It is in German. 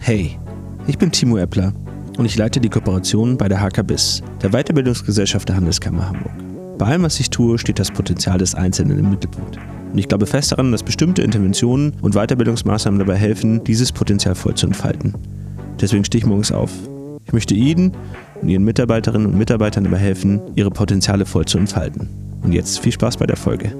Hey, ich bin Timo Eppler und ich leite die Kooperation bei der HKBIS, der Weiterbildungsgesellschaft der Handelskammer Hamburg. Bei allem, was ich tue, steht das Potenzial des Einzelnen im Mittelpunkt. Und ich glaube fest daran, dass bestimmte Interventionen und Weiterbildungsmaßnahmen dabei helfen, dieses Potenzial voll zu entfalten. Deswegen stehe ich morgens auf. Ich möchte Ihnen und Ihren Mitarbeiterinnen und Mitarbeitern dabei helfen, ihre Potenziale voll zu entfalten. Und jetzt viel Spaß bei der Folge.